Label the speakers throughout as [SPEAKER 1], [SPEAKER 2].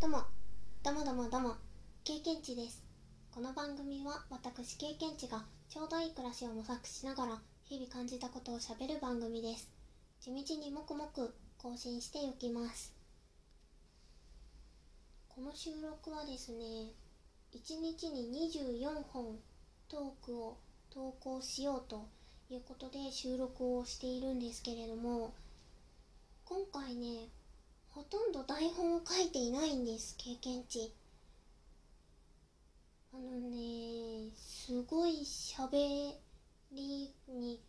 [SPEAKER 1] どうも、どうもどうもどうも、経験値です。この番組は私経験値がちょうどいい暮らしを模索しながら日々感じたことをしゃべる番組です。地道にもくもく更新していきます。この収録はですね、1日に24本トークを投稿しようということで収録をしているんですけれども、今回ね、ほとんど台本を書いていないんです経験値。あのねすごい喋りに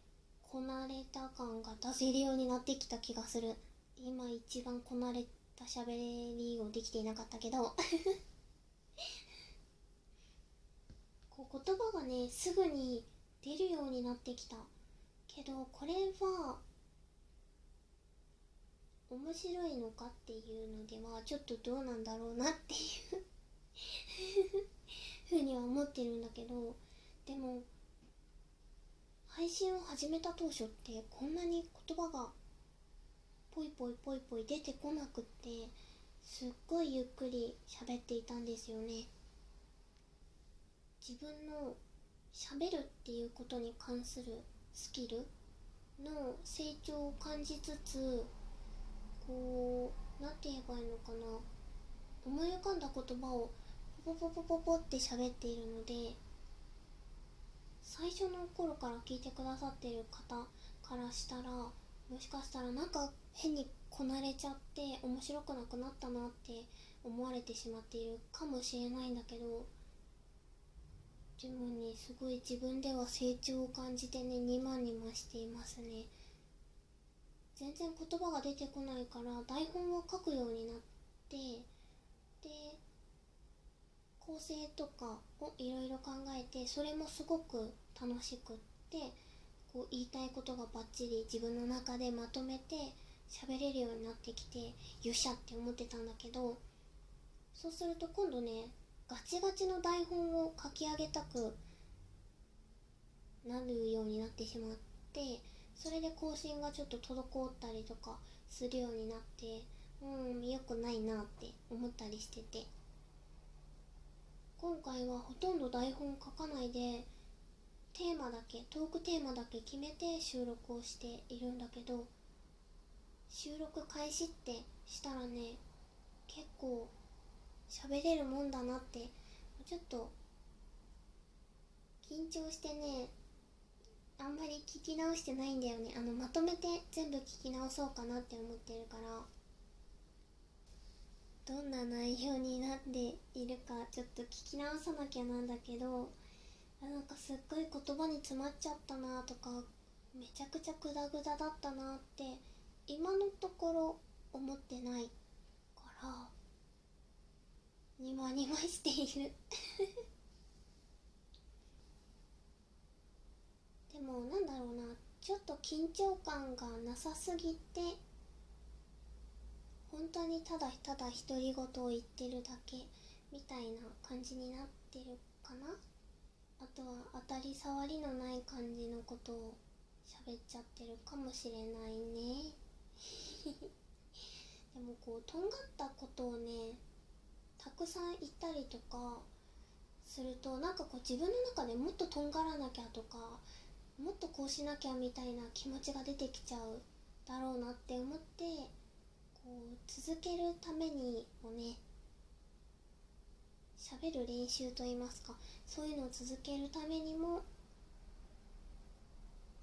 [SPEAKER 1] こなれた感が出せるようになってきた気がする。今一番こなれた喋りをできていなかったけど。こう言葉がねすぐに出るようになってきた。けどこれは面白いのかっていうのではちょっとどうなんだろうなっていうふうには思ってるんだけどでも配信を始めた当初ってこんなに言葉がポイポイポイポイ出てこなくってすっごいゆっくり喋っていたんですよね。自分の喋るっていうことに関するスキルの成長を感じつつこうなんて言えばいいのかな思い浮かんだ言葉をポポポポポポって喋っているので最初の頃から聞いてくださってる方からしたらもしかしたらなんか変にこなれちゃって面白くなくなったなって思われてしまっているかもしれないんだけどでもねすごい自分では成長を感じてねにまにましていますね。全然言葉が出てこないから台本を書くようになってで構成とかをいろいろ考えてそれもすごく楽しくってこう言いたいことがバッチリ自分の中でまとめて喋れるようになってきてよっしゃって思ってたんだけどそうすると今度ねガチガチの台本を書き上げたくなるようになってしまってそれで更新がちょっと滞ったりとかするようになってうん良くないなって思ったりしてて。今回はほとんど台本書かないでテーマだけトークテーマだけ決めて収録をしているんだけど収録開始ってしたらね結構喋れるもんだなってちょっと緊張してねあんまり聞き直してないんだよね。あのまとめて全部聞き直そうかなって思ってるから。どんな内容になっているかちょっと聞き直さなきゃなんだけどあなんかすっごい言葉に詰まっちゃったなとかめちゃくちゃグダグダだったなって今のところ思ってないからニマニマしている。もなんだろうな。ちょっと緊張感がなさすぎて本当にただただ独り言を言ってるだけみたいな感じになってるかな。あとは当たり障りのない感じのことを喋っちゃってるかもしれないね。でもこうとんがったことをねたくさん言ったりとかするとなんかこう自分の中でもっととんがらなきゃとかもっとこうしなきゃみたいな気持ちが出てきちゃうだろうなって思ってこう続けるためにもね喋る練習といいますかそういうのを続けるためにも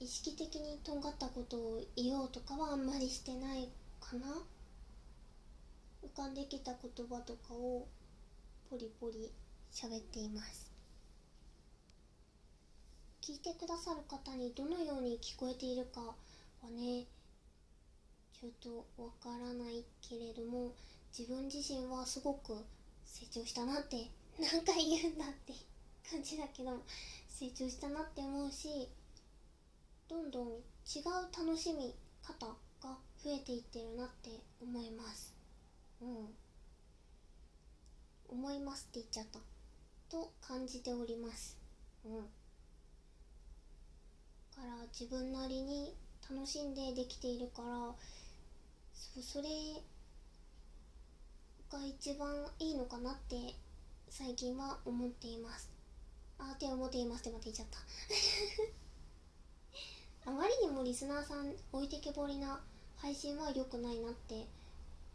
[SPEAKER 1] 意識的にとんがったことを言おうとかはあんまりしてないかな。浮かんできた言葉とかをポリポリ喋っています。聞いてくださる方にどのように聞こえているかはねちょっとわからないけれども自分自身はすごく成長したなって 何回言うんだって感じだけど成長したなって思うしどんどん違う楽しみ方が増えていってるなって思います。うん。思いますって言っちゃった。と感じております。うん。から自分なりに楽しんでできているからそそれが一番いいのかなって最近は思っています。あって思っていますってまた言っちゃった。あまりにもリスナーさん置いてけぼりな配信は良くないなって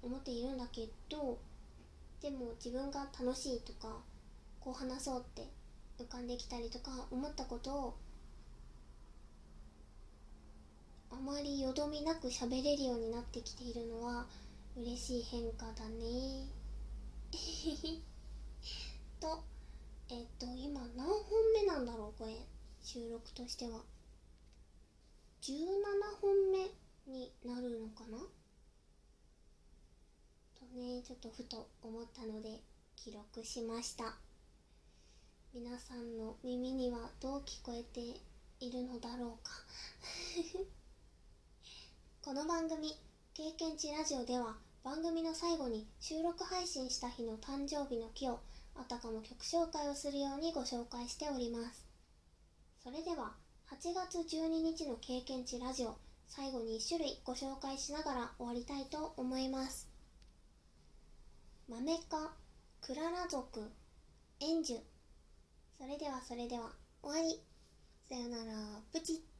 [SPEAKER 1] 思っているんだけどでも自分が楽しいとかこう話そうって浮かんできたりとか思ったことをあまりよどみなく喋れるようになってきているのは嬉しい変化だね。とえっと今何本目なんだろうこれ収録としては。17本目になるのかな？とねちょっとふと思ったので記録しました。皆さんの耳にはどう聞こえているのだろうか。この番組「経験値ラジオ」では番組の最後に収録配信した日の誕生日の木をあたかも曲紹介をするようにご紹介しております。それでは8月12日の経験値ラジオ最後に1種類ご紹介しながら終わりたいと思います。マメ科クララ族エンジュそれではそれでは終わり。さよなら。プチッ。